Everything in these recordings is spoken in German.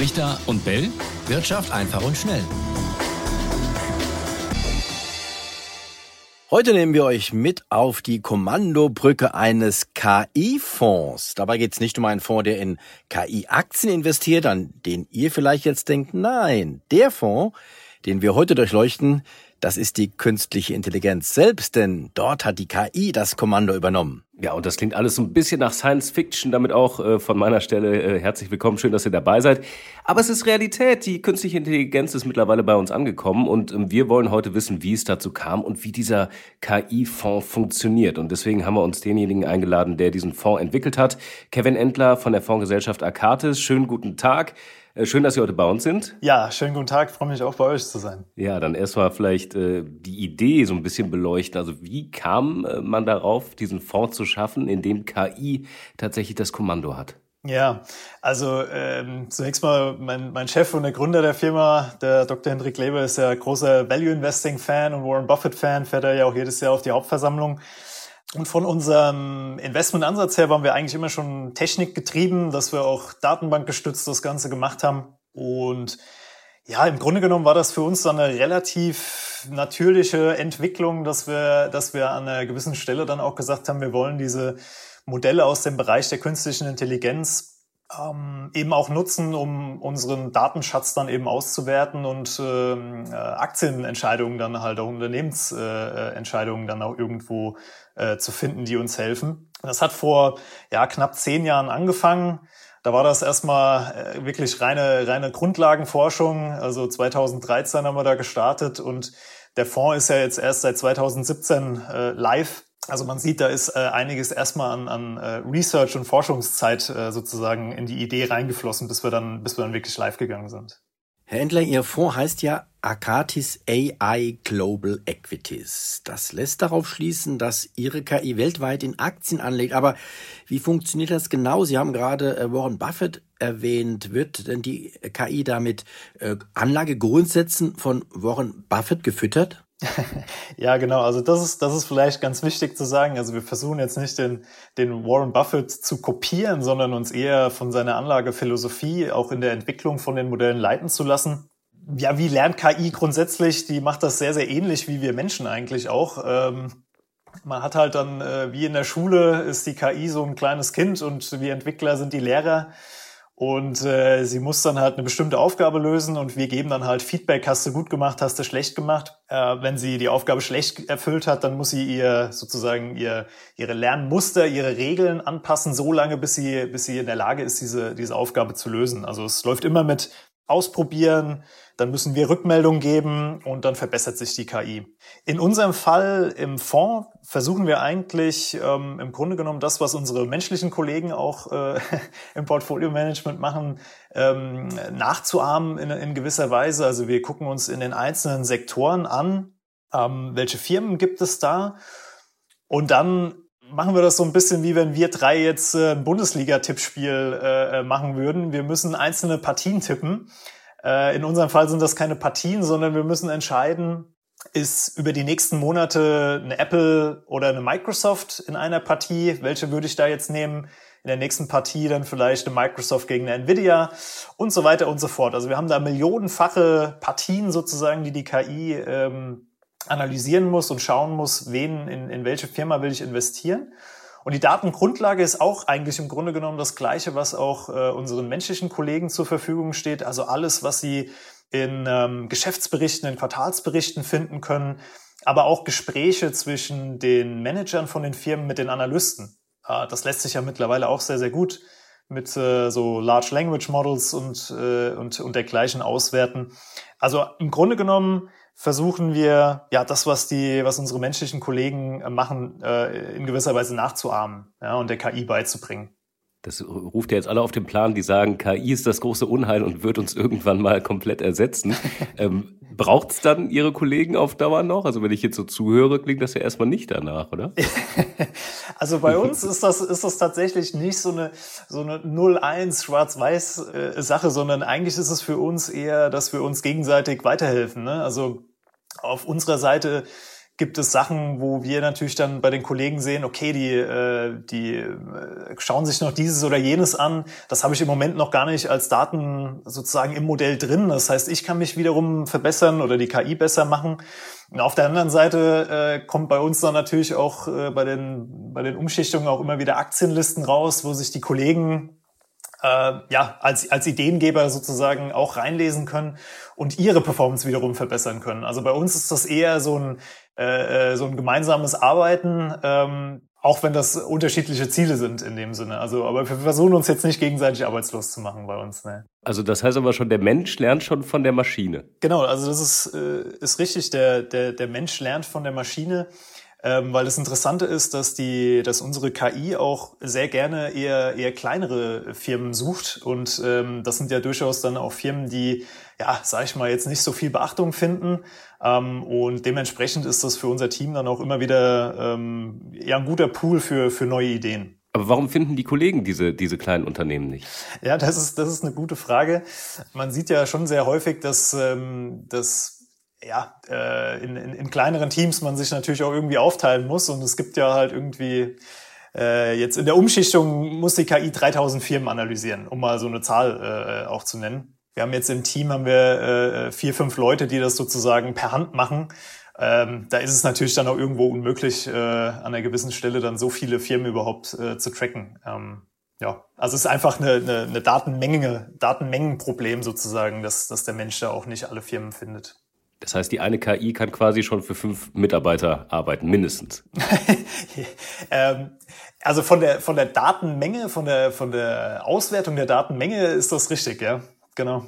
Richter und Bell. Wirtschaft einfach und schnell. Heute nehmen wir euch mit auf die Kommandobrücke eines KI-Fonds. Dabei geht es nicht um einen Fonds, der in KI-Aktien investiert, an den ihr vielleicht jetzt denkt. Nein, der Fonds, den wir heute durchleuchten, das ist die künstliche Intelligenz selbst, denn dort hat die KI das Kommando übernommen. Ja, und das klingt alles so ein bisschen nach Science Fiction, damit auch äh, von meiner Stelle äh, herzlich willkommen, schön, dass ihr dabei seid. Aber es ist Realität, die künstliche Intelligenz ist mittlerweile bei uns angekommen und ähm, wir wollen heute wissen, wie es dazu kam und wie dieser KI-Fonds funktioniert. Und deswegen haben wir uns denjenigen eingeladen, der diesen Fonds entwickelt hat, Kevin Endler von der Fondsgesellschaft Akatis. Schönen guten Tag. Äh, schön, dass Sie heute bei uns sind. Ja, schönen guten Tag. Ich freue mich auch bei euch zu sein. Ja, dann erstmal vielleicht äh, die Idee so ein bisschen beleuchten. Also wie kam äh, man darauf, diesen Fonds zu schaffen, in dem KI tatsächlich das Kommando hat? Ja, also ähm, zunächst mal mein, mein Chef und der Gründer der Firma, der Dr. Hendrik Leber, ist ja großer Value Investing Fan und Warren Buffett Fan, fährt er ja auch jedes Jahr auf die Hauptversammlung. Und von unserem Investmentansatz her waren wir eigentlich immer schon technikgetrieben, dass wir auch datenbankgestützt das Ganze gemacht haben. Und ja, im Grunde genommen war das für uns dann eine relativ natürliche Entwicklung, dass wir, dass wir an einer gewissen Stelle dann auch gesagt haben, wir wollen diese Modelle aus dem Bereich der künstlichen Intelligenz ähm, eben auch nutzen, um unseren Datenschatz dann eben auszuwerten und ähm, äh, Aktienentscheidungen dann halt auch Unternehmensentscheidungen äh, dann auch irgendwo äh, zu finden, die uns helfen. Das hat vor ja, knapp zehn Jahren angefangen. Da war das erstmal äh, wirklich reine, reine Grundlagenforschung. Also 2013 haben wir da gestartet und der Fonds ist ja jetzt erst seit 2017 äh, live. Also man sieht, da ist äh, einiges erstmal an, an äh, Research und Forschungszeit äh, sozusagen in die Idee reingeflossen, bis wir dann, bis wir dann wirklich live gegangen sind. Herr Endler, Ihr Fonds heißt ja Akatis AI Global Equities. Das lässt darauf schließen, dass Ihre KI weltweit in Aktien anlegt. Aber wie funktioniert das genau? Sie haben gerade äh, Warren Buffett erwähnt. Wird denn die KI damit äh, Anlagegrundsätzen von Warren Buffett gefüttert? ja, genau. Also das ist, das ist vielleicht ganz wichtig zu sagen. Also wir versuchen jetzt nicht den, den Warren Buffett zu kopieren, sondern uns eher von seiner Anlagephilosophie auch in der Entwicklung von den Modellen leiten zu lassen. Ja, wie lernt KI grundsätzlich? Die macht das sehr, sehr ähnlich wie wir Menschen eigentlich auch. Ähm, man hat halt dann, äh, wie in der Schule, ist die KI so ein kleines Kind und wir Entwickler sind die Lehrer. Und äh, sie muss dann halt eine bestimmte Aufgabe lösen und wir geben dann halt Feedback, hast du gut gemacht, hast du schlecht gemacht. Äh, wenn sie die Aufgabe schlecht erfüllt hat, dann muss sie ihr sozusagen ihr, ihre Lernmuster, ihre Regeln anpassen, so lange, bis sie, bis sie in der Lage ist, diese, diese Aufgabe zu lösen. Also es läuft immer mit Ausprobieren, dann müssen wir Rückmeldungen geben und dann verbessert sich die KI. In unserem Fall im Fonds versuchen wir eigentlich ähm, im Grunde genommen das, was unsere menschlichen Kollegen auch äh, im Portfolio-Management machen, ähm, nachzuahmen in, in, gewisser Weise. Also wir gucken uns in den einzelnen Sektoren an, ähm, welche Firmen gibt es da und dann machen wir das so ein bisschen wie wenn wir drei jetzt äh, ein Bundesliga-Tippspiel äh, äh machen würden. Wir müssen einzelne Partien tippen äh, in unserem Fall sind das keine Partien, sondern wir müssen entscheiden, ist über die nächsten Monate eine Apple oder eine Microsoft in einer Partie? Welche würde ich da jetzt nehmen? In der nächsten Partie dann vielleicht eine Microsoft gegen eine Nvidia und so weiter und so fort. Also wir haben da millionenfache Partien sozusagen, die die KI ähm, analysieren muss und schauen muss, wen in, in welche Firma will ich investieren. Und die Datengrundlage ist auch eigentlich im Grunde genommen das Gleiche, was auch äh, unseren menschlichen Kollegen zur Verfügung steht. Also alles, was sie in ähm, Geschäftsberichten, in Quartalsberichten finden können, aber auch Gespräche zwischen den Managern von den Firmen mit den Analysten. Äh, das lässt sich ja mittlerweile auch sehr, sehr gut mit äh, so Large Language Models und, äh, und, und dergleichen auswerten. Also im Grunde genommen versuchen wir, ja, das, was die, was unsere menschlichen Kollegen äh, machen, äh, in gewisser Weise nachzuahmen ja, und der KI beizubringen. Das ruft ja jetzt alle auf den Plan, die sagen, KI ist das große Unheil und wird uns irgendwann mal komplett ersetzen. ähm, Braucht es dann Ihre Kollegen auf Dauer noch? Also wenn ich jetzt so zuhöre, klingt das ja erstmal nicht danach, oder? also bei uns ist das, ist das tatsächlich nicht so eine, so eine 0-1 schwarz-weiß äh, Sache, sondern eigentlich ist es für uns eher, dass wir uns gegenseitig weiterhelfen. Ne? Also auf unserer Seite gibt es Sachen, wo wir natürlich dann bei den Kollegen sehen, okay, die, äh, die äh, schauen sich noch dieses oder jenes an. Das habe ich im Moment noch gar nicht als Daten sozusagen im Modell drin. Das heißt, ich kann mich wiederum verbessern oder die KI besser machen. Und auf der anderen Seite äh, kommt bei uns dann natürlich auch äh, bei, den, bei den Umschichtungen auch immer wieder Aktienlisten raus, wo sich die Kollegen äh, ja, als, als Ideengeber sozusagen auch reinlesen können und ihre Performance wiederum verbessern können. Also bei uns ist das eher so ein, äh, äh, so ein gemeinsames Arbeiten, ähm, auch wenn das unterschiedliche Ziele sind in dem Sinne. Also, aber wir versuchen uns jetzt nicht gegenseitig arbeitslos zu machen bei uns. Ne. Also das heißt aber schon, der Mensch lernt schon von der Maschine. Genau, also das ist, äh, ist richtig. Der, der, der Mensch lernt von der Maschine. Ähm, weil das Interessante ist, dass die, dass unsere KI auch sehr gerne eher eher kleinere Firmen sucht und ähm, das sind ja durchaus dann auch Firmen, die ja, sag ich mal jetzt nicht so viel Beachtung finden ähm, und dementsprechend ist das für unser Team dann auch immer wieder ähm, ja ein guter Pool für für neue Ideen. Aber warum finden die Kollegen diese, diese kleinen Unternehmen nicht? Ja, das ist, das ist eine gute Frage. Man sieht ja schon sehr häufig, dass, ähm, dass ja, äh, in, in, in kleineren Teams man sich natürlich auch irgendwie aufteilen muss. Und es gibt ja halt irgendwie äh, jetzt in der Umschichtung muss die KI 3000 Firmen analysieren, um mal so eine Zahl äh, auch zu nennen. Wir haben jetzt im Team haben wir äh, vier, fünf Leute, die das sozusagen per Hand machen. Ähm, da ist es natürlich dann auch irgendwo unmöglich, äh, an einer gewissen Stelle dann so viele Firmen überhaupt äh, zu tracken. Ähm, ja, also es ist einfach eine, eine, eine Datenmenge, Datenmengenproblem sozusagen, dass, dass der Mensch da auch nicht alle Firmen findet. Das heißt, die eine KI kann quasi schon für fünf Mitarbeiter arbeiten, mindestens. ähm, also von der, von der Datenmenge, von der, von der Auswertung der Datenmenge ist das richtig, ja. Genau.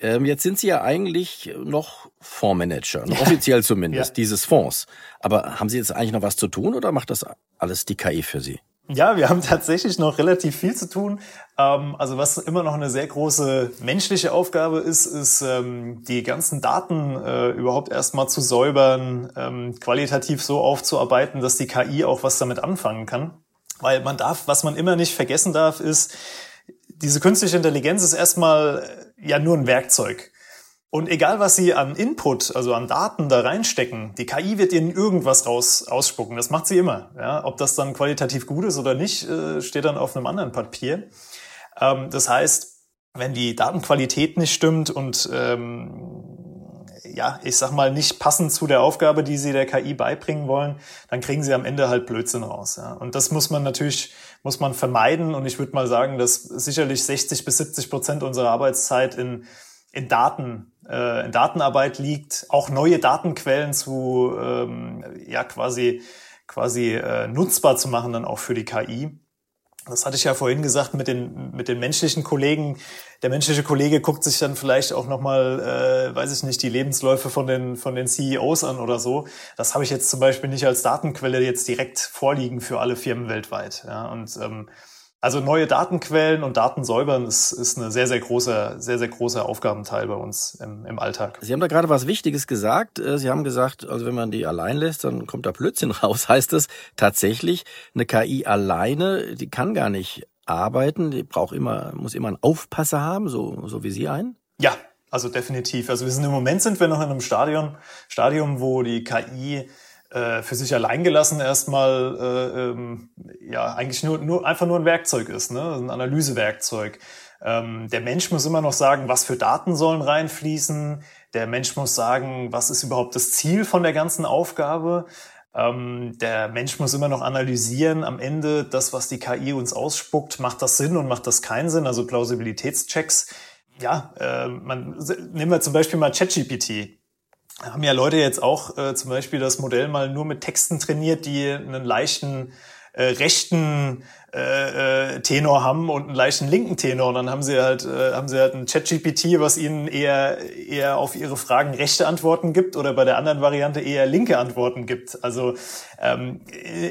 Ähm, jetzt sind Sie ja eigentlich noch Fondsmanager, offiziell zumindest, ja. dieses Fonds. Aber haben Sie jetzt eigentlich noch was zu tun oder macht das alles die KI für Sie? Ja, wir haben tatsächlich noch relativ viel zu tun. Ähm, also was immer noch eine sehr große menschliche Aufgabe ist, ist ähm, die ganzen Daten äh, überhaupt erstmal zu säubern, ähm, qualitativ so aufzuarbeiten, dass die KI auch was damit anfangen kann. Weil man darf, was man immer nicht vergessen darf, ist, diese künstliche Intelligenz ist erstmal ja nur ein Werkzeug. Und egal, was Sie an Input, also an Daten da reinstecken, die KI wird Ihnen irgendwas raus ausspucken. Das macht sie immer. Ja, ob das dann qualitativ gut ist oder nicht, äh, steht dann auf einem anderen Papier. Ähm, das heißt, wenn die Datenqualität nicht stimmt und ähm, ja, ich sag mal, nicht passend zu der Aufgabe, die Sie der KI beibringen wollen, dann kriegen Sie am Ende halt Blödsinn raus. Ja. Und das muss man natürlich muss man vermeiden. Und ich würde mal sagen, dass sicherlich 60 bis 70 Prozent unserer Arbeitszeit in in Daten, äh, in Datenarbeit liegt, auch neue Datenquellen zu ähm, ja quasi quasi äh, nutzbar zu machen dann auch für die KI. Das hatte ich ja vorhin gesagt mit den mit den menschlichen Kollegen. Der menschliche Kollege guckt sich dann vielleicht auch noch mal, äh, weiß ich nicht, die Lebensläufe von den von den CEOs an oder so. Das habe ich jetzt zum Beispiel nicht als Datenquelle jetzt direkt vorliegen für alle Firmen weltweit. Ja, und ähm, also neue Datenquellen und Daten säubern ist, ist eine sehr, sehr große, sehr, sehr großer Aufgabenteil bei uns im, im Alltag. Sie haben da gerade was Wichtiges gesagt. Äh, Sie haben gesagt, also wenn man die allein lässt, dann kommt da Blödsinn raus. Heißt das tatsächlich, eine KI alleine, die kann gar nicht arbeiten, die braucht immer, muss immer einen Aufpasser haben, so, so wie Sie einen? Ja, also definitiv. Also wir sind im Moment sind wir noch in einem Stadion, Stadium, wo die KI äh, für sich allein gelassen erstmal äh, ähm, ja eigentlich nur, nur einfach nur ein Werkzeug ist, ne? ein Analysewerkzeug. Ähm, der Mensch muss immer noch sagen, was für Daten sollen reinfließen. Der Mensch muss sagen, was ist überhaupt das Ziel von der ganzen Aufgabe. Ähm, der Mensch muss immer noch analysieren am Ende, das, was die KI uns ausspuckt, macht das Sinn und macht das keinen Sinn, also Plausibilitätschecks. Ja, äh, man, nehmen wir zum Beispiel mal ChatGPT haben ja Leute jetzt auch äh, zum Beispiel das Modell mal nur mit Texten trainiert, die einen leichten äh, rechten äh, äh, Tenor haben und einen leichten linken Tenor. Und dann haben sie halt, äh, haben sie halt ein ChatGPT, was ihnen eher, eher auf ihre Fragen rechte Antworten gibt oder bei der anderen Variante eher linke Antworten gibt. Also ähm,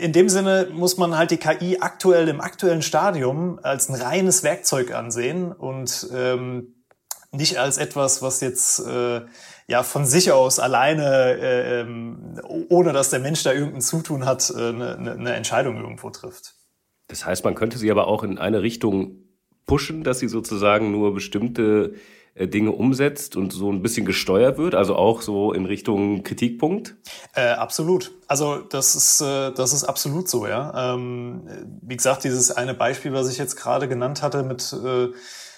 in dem Sinne muss man halt die KI aktuell im aktuellen Stadium als ein reines Werkzeug ansehen und ähm, nicht als etwas, was jetzt äh, ja von sich aus alleine, äh, ähm, ohne dass der Mensch da irgendein Zutun hat, äh, eine, eine Entscheidung irgendwo trifft. Das heißt, man könnte sie aber auch in eine Richtung pushen, dass sie sozusagen nur bestimmte äh, Dinge umsetzt und so ein bisschen gesteuert wird, also auch so in Richtung Kritikpunkt? Äh, absolut. Also das ist, äh, das ist absolut so, ja. Ähm, wie gesagt, dieses eine Beispiel, was ich jetzt gerade genannt hatte mit, äh,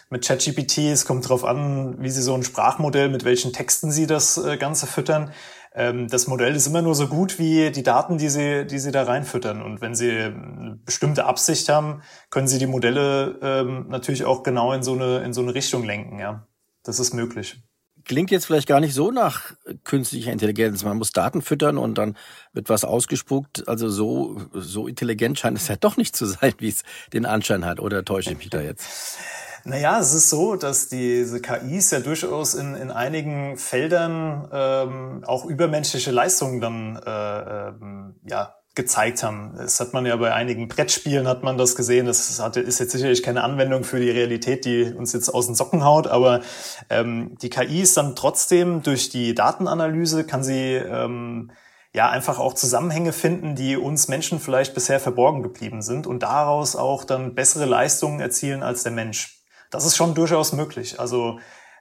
mit ChatGPT, es kommt darauf an, wie Sie so ein Sprachmodell, mit welchen Texten Sie das äh, Ganze füttern. Ähm, das Modell ist immer nur so gut wie die Daten, die Sie, die Sie da reinfüttern. Und wenn Sie eine bestimmte Absicht haben, können Sie die Modelle ähm, natürlich auch genau in so eine, in so eine Richtung lenken, ja. Das ist möglich. Klingt jetzt vielleicht gar nicht so nach künstlicher Intelligenz. Man muss Daten füttern und dann wird was ausgespuckt. Also so, so intelligent scheint es ja doch nicht zu sein, wie es den Anschein hat. Oder täusche ich mich da jetzt? Naja, es ist so, dass diese KIs ja durchaus in, in einigen Feldern ähm, auch übermenschliche Leistungen dann äh, ähm, ja, gezeigt haben. Das hat man ja bei einigen Brettspielen hat man das gesehen. Das hat, ist jetzt sicherlich keine Anwendung für die Realität, die uns jetzt aus den Socken haut, aber ähm, die KI ist dann trotzdem durch die Datenanalyse kann sie ähm, ja einfach auch Zusammenhänge finden, die uns Menschen vielleicht bisher verborgen geblieben sind und daraus auch dann bessere Leistungen erzielen als der Mensch. Das ist schon durchaus möglich. Also,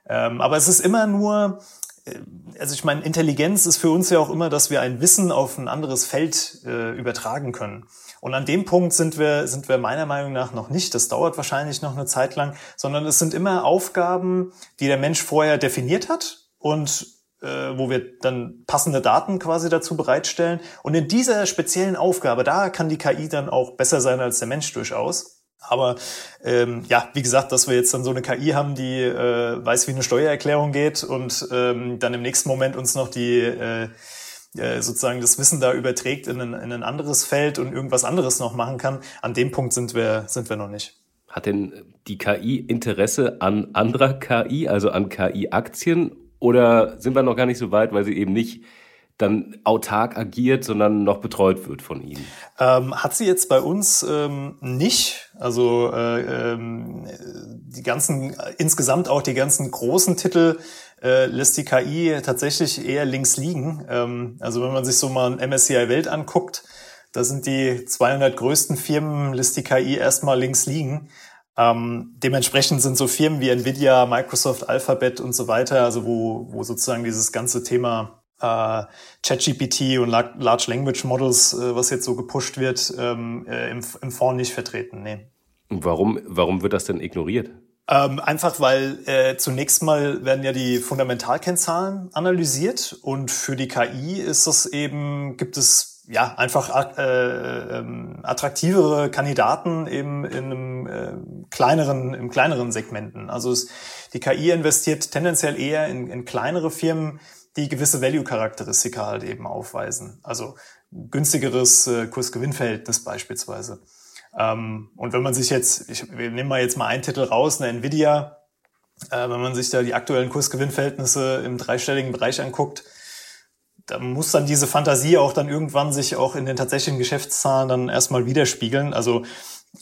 ähm, aber es ist immer nur äh, also ich meine, Intelligenz ist für uns ja auch immer, dass wir ein Wissen auf ein anderes Feld äh, übertragen können. Und an dem Punkt sind wir, sind wir meiner Meinung nach noch nicht. Das dauert wahrscheinlich noch eine Zeit lang, sondern es sind immer Aufgaben, die der Mensch vorher definiert hat und äh, wo wir dann passende Daten quasi dazu bereitstellen. Und in dieser speziellen Aufgabe, da kann die KI dann auch besser sein als der Mensch durchaus. Aber ähm, ja, wie gesagt, dass wir jetzt dann so eine KI haben, die äh, weiß, wie eine Steuererklärung geht und ähm, dann im nächsten Moment uns noch die äh, äh, sozusagen das Wissen da überträgt in ein, in ein anderes Feld und irgendwas anderes noch machen kann. An dem Punkt sind wir, sind wir noch nicht. Hat denn die KI Interesse an anderer KI, also an KI-Aktien? Oder sind wir noch gar nicht so weit, weil sie eben nicht dann autark agiert, sondern noch betreut wird von Ihnen? Ähm, hat sie jetzt bei uns ähm, nicht. Also äh, ähm, die ganzen, insgesamt auch die ganzen großen Titel äh, lässt die KI tatsächlich eher links liegen. Ähm, also wenn man sich so mal ein MSCI Welt anguckt, da sind die 200 größten Firmen, lässt die KI erstmal links liegen. Ähm, dementsprechend sind so Firmen wie Nvidia, Microsoft, Alphabet und so weiter, also wo, wo sozusagen dieses ganze Thema äh, ChatGPT und Large Language Models, äh, was jetzt so gepusht wird, ähm, äh, im, im Fonds nicht vertreten. Nee. Warum, warum wird das denn ignoriert? Ähm, einfach weil äh, zunächst mal werden ja die Fundamentalkennzahlen analysiert und für die KI ist das eben, gibt es ja einfach äh, ähm, attraktivere Kandidaten eben in einem äh, kleineren, im kleineren Segmenten. Also es, die KI investiert tendenziell eher in, in kleinere Firmen, die gewisse Value-Charakteristika halt eben aufweisen. Also günstigeres äh, Kurs-Gewinn-Verhältnis beispielsweise. Ähm, und wenn man sich jetzt, ich, wir nehmen mal jetzt mal einen Titel raus, eine Nvidia, äh, wenn man sich da die aktuellen Kurs-Gewinn-Verhältnisse im dreistelligen Bereich anguckt, da muss dann diese Fantasie auch dann irgendwann sich auch in den tatsächlichen Geschäftszahlen dann erstmal widerspiegeln. Also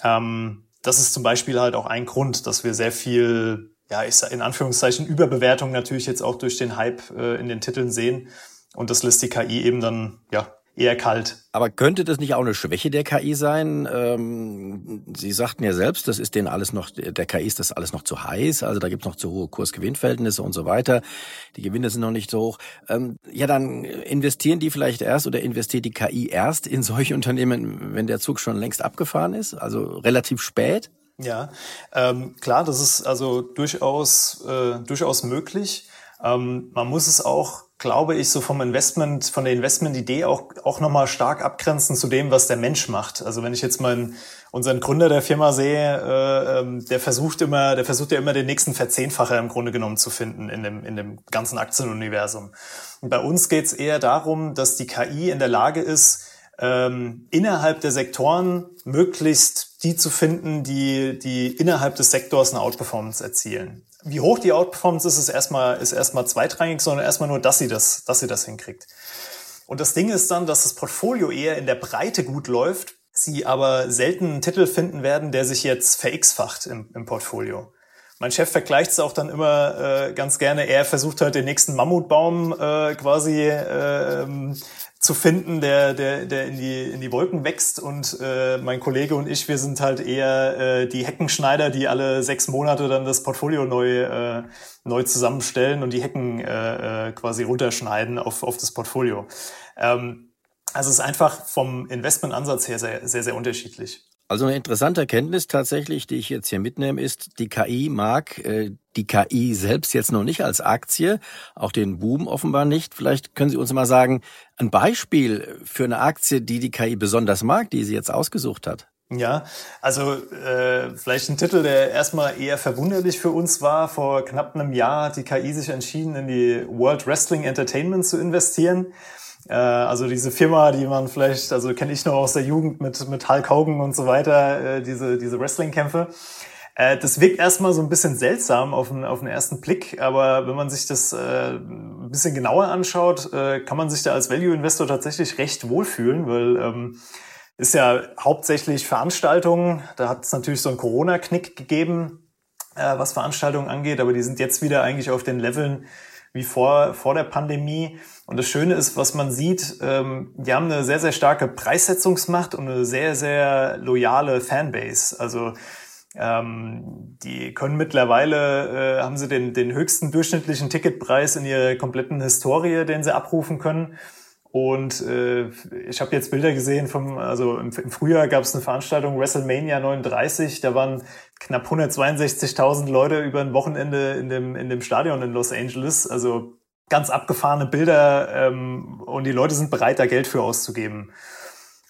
ähm, das ist zum Beispiel halt auch ein Grund, dass wir sehr viel ja, ich sag in Anführungszeichen Überbewertung natürlich jetzt auch durch den Hype äh, in den Titeln sehen. Und das lässt die KI eben dann, ja, eher kalt. Aber könnte das nicht auch eine Schwäche der KI sein? Ähm, Sie sagten ja selbst, das ist denen alles noch, der KI ist das alles noch zu heiß, also da gibt's noch zu hohe Kursgewinnverhältnisse und so weiter. Die Gewinne sind noch nicht so hoch. Ähm, ja, dann investieren die vielleicht erst oder investiert die KI erst in solche Unternehmen, wenn der Zug schon längst abgefahren ist, also relativ spät? Ja, ähm, klar, das ist also durchaus, äh, durchaus möglich. Ähm, man muss es auch, glaube ich, so vom Investment, von der Investmentidee auch, auch nochmal stark abgrenzen zu dem, was der Mensch macht. Also wenn ich jetzt mal unseren Gründer der Firma sehe, äh, ähm, der versucht immer, der versucht ja immer den nächsten Verzehnfacher im Grunde genommen zu finden in dem, in dem ganzen Aktienuniversum. Und bei uns geht es eher darum, dass die KI in der Lage ist, ähm, innerhalb der Sektoren möglichst die zu finden, die, die innerhalb des Sektors eine Outperformance erzielen. Wie hoch die Outperformance ist, ist erstmal, ist erstmal zweitrangig, sondern erstmal nur, dass sie das, dass sie das hinkriegt. Und das Ding ist dann, dass das Portfolio eher in der Breite gut läuft, sie aber selten einen Titel finden werden, der sich jetzt verx-facht im, im Portfolio. Mein Chef vergleicht es auch dann immer äh, ganz gerne. Er versucht halt den nächsten Mammutbaum äh, quasi äh, zu finden, der, der, der in die, in die Wolken wächst. Und äh, mein Kollege und ich, wir sind halt eher äh, die Heckenschneider, die alle sechs Monate dann das Portfolio neu, äh, neu zusammenstellen und die Hecken äh, äh quasi runterschneiden auf, auf das Portfolio. Ähm, also es ist einfach vom Investmentansatz her sehr, sehr, sehr unterschiedlich. Also eine interessante Erkenntnis tatsächlich, die ich jetzt hier mitnehme, ist, die KI mag äh, die KI selbst jetzt noch nicht als Aktie, auch den Boom offenbar nicht. Vielleicht können Sie uns mal sagen, ein Beispiel für eine Aktie, die die KI besonders mag, die sie jetzt ausgesucht hat. Ja, also äh, vielleicht ein Titel, der erstmal eher verwunderlich für uns war. Vor knapp einem Jahr hat die KI sich entschieden, in die World Wrestling Entertainment zu investieren. Äh, also diese Firma, die man vielleicht, also kenne ich noch aus der Jugend mit, mit Hulk Hogan und so weiter, äh, diese, diese Wrestling-Kämpfe. Äh, das wirkt erstmal so ein bisschen seltsam auf den, auf den ersten Blick, aber wenn man sich das äh, ein bisschen genauer anschaut, kann man sich da als Value-Investor tatsächlich recht wohlfühlen, weil ähm, ist ja hauptsächlich Veranstaltungen. Da hat es natürlich so einen Corona-Knick gegeben, was Veranstaltungen angeht, aber die sind jetzt wieder eigentlich auf den Leveln wie vor, vor der Pandemie. Und das Schöne ist, was man sieht, ähm, die haben eine sehr, sehr starke Preissetzungsmacht und eine sehr, sehr loyale Fanbase. Also ähm, die können mittlerweile, äh, haben sie den, den höchsten durchschnittlichen Ticketpreis in ihrer kompletten Historie, den sie abrufen können. Und äh, ich habe jetzt Bilder gesehen vom, also im, im Frühjahr gab es eine Veranstaltung WrestleMania 39, da waren knapp 162.000 Leute über ein Wochenende in dem, in dem Stadion in Los Angeles. Also ganz abgefahrene Bilder ähm, und die Leute sind bereit, da Geld für auszugeben.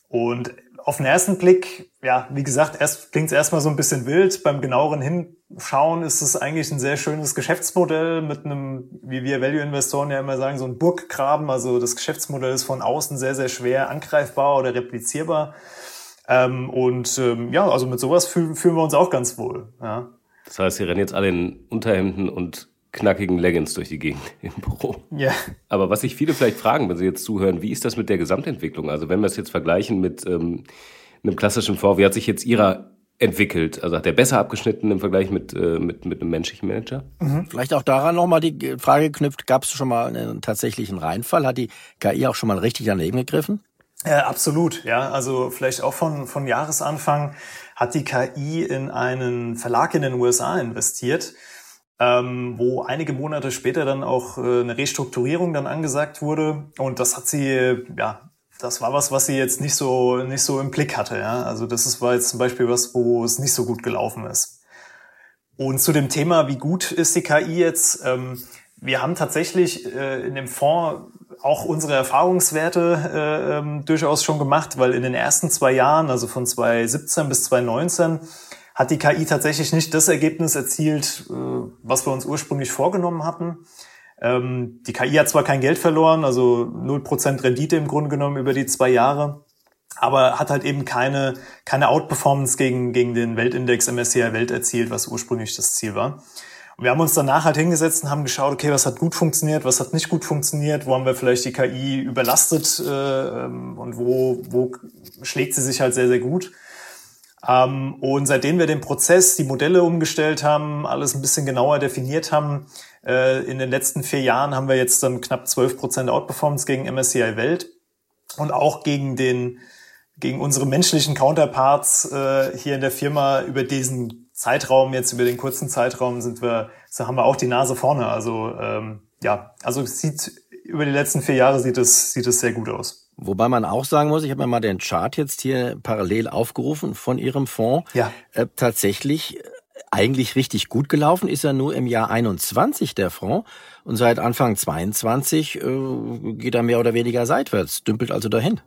Und auf den ersten Blick, ja, wie gesagt, erst klingt es erstmal so ein bisschen wild. Beim genaueren Hinschauen ist es eigentlich ein sehr schönes Geschäftsmodell mit einem, wie wir Value-Investoren ja immer sagen, so ein Burggraben. Also das Geschäftsmodell ist von außen sehr, sehr schwer angreifbar oder replizierbar. Ähm, und ähm, ja, also mit sowas fühlen, fühlen wir uns auch ganz wohl. Ja. Das heißt, Sie rennen jetzt alle in Unterhemden und knackigen Leggings durch die Gegend im Büro. Ja. Aber was sich viele vielleicht fragen, wenn sie jetzt zuhören, wie ist das mit der Gesamtentwicklung? Also wenn wir es jetzt vergleichen mit ähm, einem klassischen wie hat sich jetzt Ihrer entwickelt? Also hat der besser abgeschnitten im Vergleich mit, äh, mit, mit einem menschlichen Manager? Mhm. Vielleicht auch daran nochmal die Frage geknüpft, gab es schon mal einen tatsächlichen Reinfall? Hat die KI auch schon mal richtig daneben gegriffen? Ja, absolut, ja. Also vielleicht auch von, von Jahresanfang hat die KI in einen Verlag in den USA investiert ähm, wo einige Monate später dann auch äh, eine Restrukturierung dann angesagt wurde. Und das hat sie, ja, das war was, was sie jetzt nicht so, nicht so im Blick hatte. Ja? Also das ist, war jetzt zum Beispiel was, wo es nicht so gut gelaufen ist. Und zu dem Thema, wie gut ist die KI jetzt? Ähm, wir haben tatsächlich äh, in dem Fonds auch unsere Erfahrungswerte äh, ähm, durchaus schon gemacht, weil in den ersten zwei Jahren, also von 2017 bis 2019, hat die KI tatsächlich nicht das Ergebnis erzielt, äh, was wir uns ursprünglich vorgenommen hatten. Ähm, die KI hat zwar kein Geld verloren, also 0% Rendite im Grunde genommen über die zwei Jahre, aber hat halt eben keine, keine Outperformance gegen, gegen den Weltindex MSCI Welt erzielt, was ursprünglich das Ziel war. Und wir haben uns danach halt hingesetzt und haben geschaut, okay, was hat gut funktioniert, was hat nicht gut funktioniert, wo haben wir vielleicht die KI überlastet äh, ähm, und wo, wo schlägt sie sich halt sehr, sehr gut. Ähm, und seitdem wir den Prozess, die Modelle umgestellt haben, alles ein bisschen genauer definiert haben, äh, in den letzten vier Jahren haben wir jetzt dann knapp 12 Prozent Outperformance gegen MSCI Welt und auch gegen den gegen unsere menschlichen Counterparts äh, hier in der Firma über diesen Zeitraum, jetzt über den kurzen Zeitraum sind wir, so haben wir auch die Nase vorne. Also ähm, ja, also sieht über die letzten vier Jahre sieht es sieht es sehr gut aus. Wobei man auch sagen muss, ich habe mir mal den Chart jetzt hier parallel aufgerufen von Ihrem Fonds. Ja. Äh, tatsächlich äh, eigentlich richtig gut gelaufen ist er nur im Jahr 21 der Fonds und seit Anfang 22 äh, geht er mehr oder weniger seitwärts, dümpelt also dahin.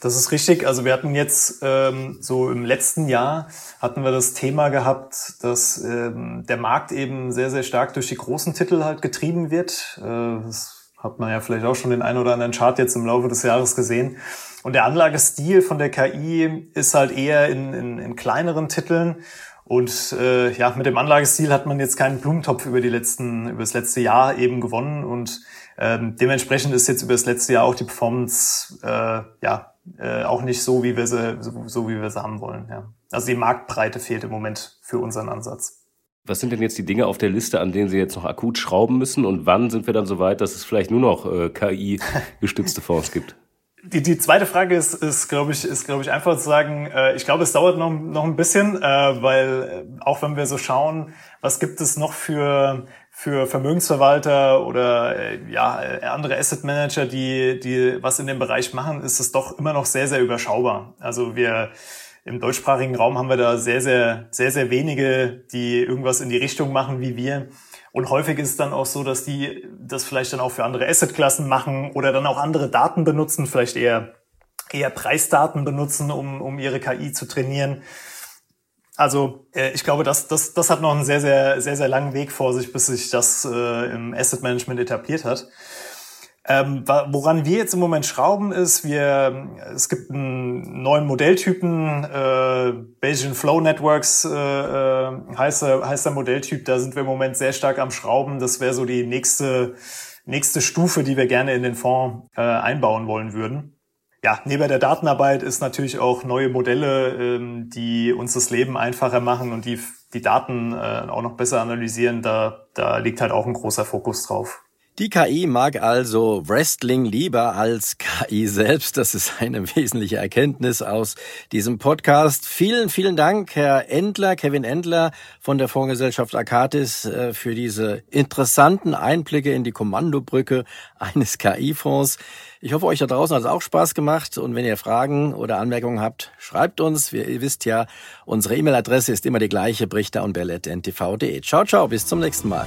Das ist richtig. Also wir hatten jetzt ähm, so im letzten Jahr hatten wir das Thema gehabt, dass ähm, der Markt eben sehr sehr stark durch die großen Titel halt getrieben wird. Äh, das hat man ja vielleicht auch schon den einen oder anderen Chart jetzt im Laufe des Jahres gesehen. Und der Anlagestil von der KI ist halt eher in, in, in kleineren Titeln. Und äh, ja, mit dem Anlagestil hat man jetzt keinen Blumentopf über die letzten, über das letzte Jahr eben gewonnen. Und ähm, dementsprechend ist jetzt über das letzte Jahr auch die Performance äh, ja äh, auch nicht so, wie wir sie, so, so wie wir sie haben wollen. Ja. Also die Marktbreite fehlt im Moment für unseren Ansatz. Was sind denn jetzt die Dinge auf der Liste, an denen Sie jetzt noch akut schrauben müssen? Und wann sind wir dann so weit, dass es vielleicht nur noch äh, KI-gestützte Fonds gibt? Die, die zweite Frage ist, ist glaube ich, ist, glaube ich, einfach zu sagen, äh, ich glaube, es dauert noch, noch ein bisschen, äh, weil äh, auch wenn wir so schauen, was gibt es noch für, für Vermögensverwalter oder äh, ja, andere Asset Manager, die, die was in dem Bereich machen, ist es doch immer noch sehr, sehr überschaubar. Also wir im deutschsprachigen Raum haben wir da sehr, sehr, sehr, sehr wenige, die irgendwas in die Richtung machen wie wir. Und häufig ist es dann auch so, dass die das vielleicht dann auch für andere Assetklassen machen oder dann auch andere Daten benutzen, vielleicht eher, eher Preisdaten benutzen, um, um ihre KI zu trainieren. Also äh, ich glaube, das, das, das hat noch einen sehr, sehr, sehr, sehr langen Weg vor sich, bis sich das äh, im Asset Management etabliert hat. Ähm, woran wir jetzt im Moment schrauben, ist, wir, es gibt einen neuen Modelltypen, äh, Bayesian Flow Networks äh, äh, heißt, der, heißt der Modelltyp, da sind wir im Moment sehr stark am Schrauben. Das wäre so die nächste, nächste Stufe, die wir gerne in den Fonds äh, einbauen wollen würden. Ja, neben der Datenarbeit ist natürlich auch neue Modelle, ähm, die uns das Leben einfacher machen und die die Daten äh, auch noch besser analysieren. Da, da liegt halt auch ein großer Fokus drauf. Die KI mag also Wrestling lieber als KI selbst. Das ist eine wesentliche Erkenntnis aus diesem Podcast. Vielen, vielen Dank, Herr Endler, Kevin Endler von der Fondsgesellschaft Akatis äh, für diese interessanten Einblicke in die Kommandobrücke eines KI-Fonds. Ich hoffe, euch da draußen hat es auch Spaß gemacht. Und wenn ihr Fragen oder Anmerkungen habt, schreibt uns. ihr wisst ja, unsere E-Mail-Adresse ist immer die gleiche, brichter und bell.ntv.de. Ciao, ciao, bis zum nächsten Mal.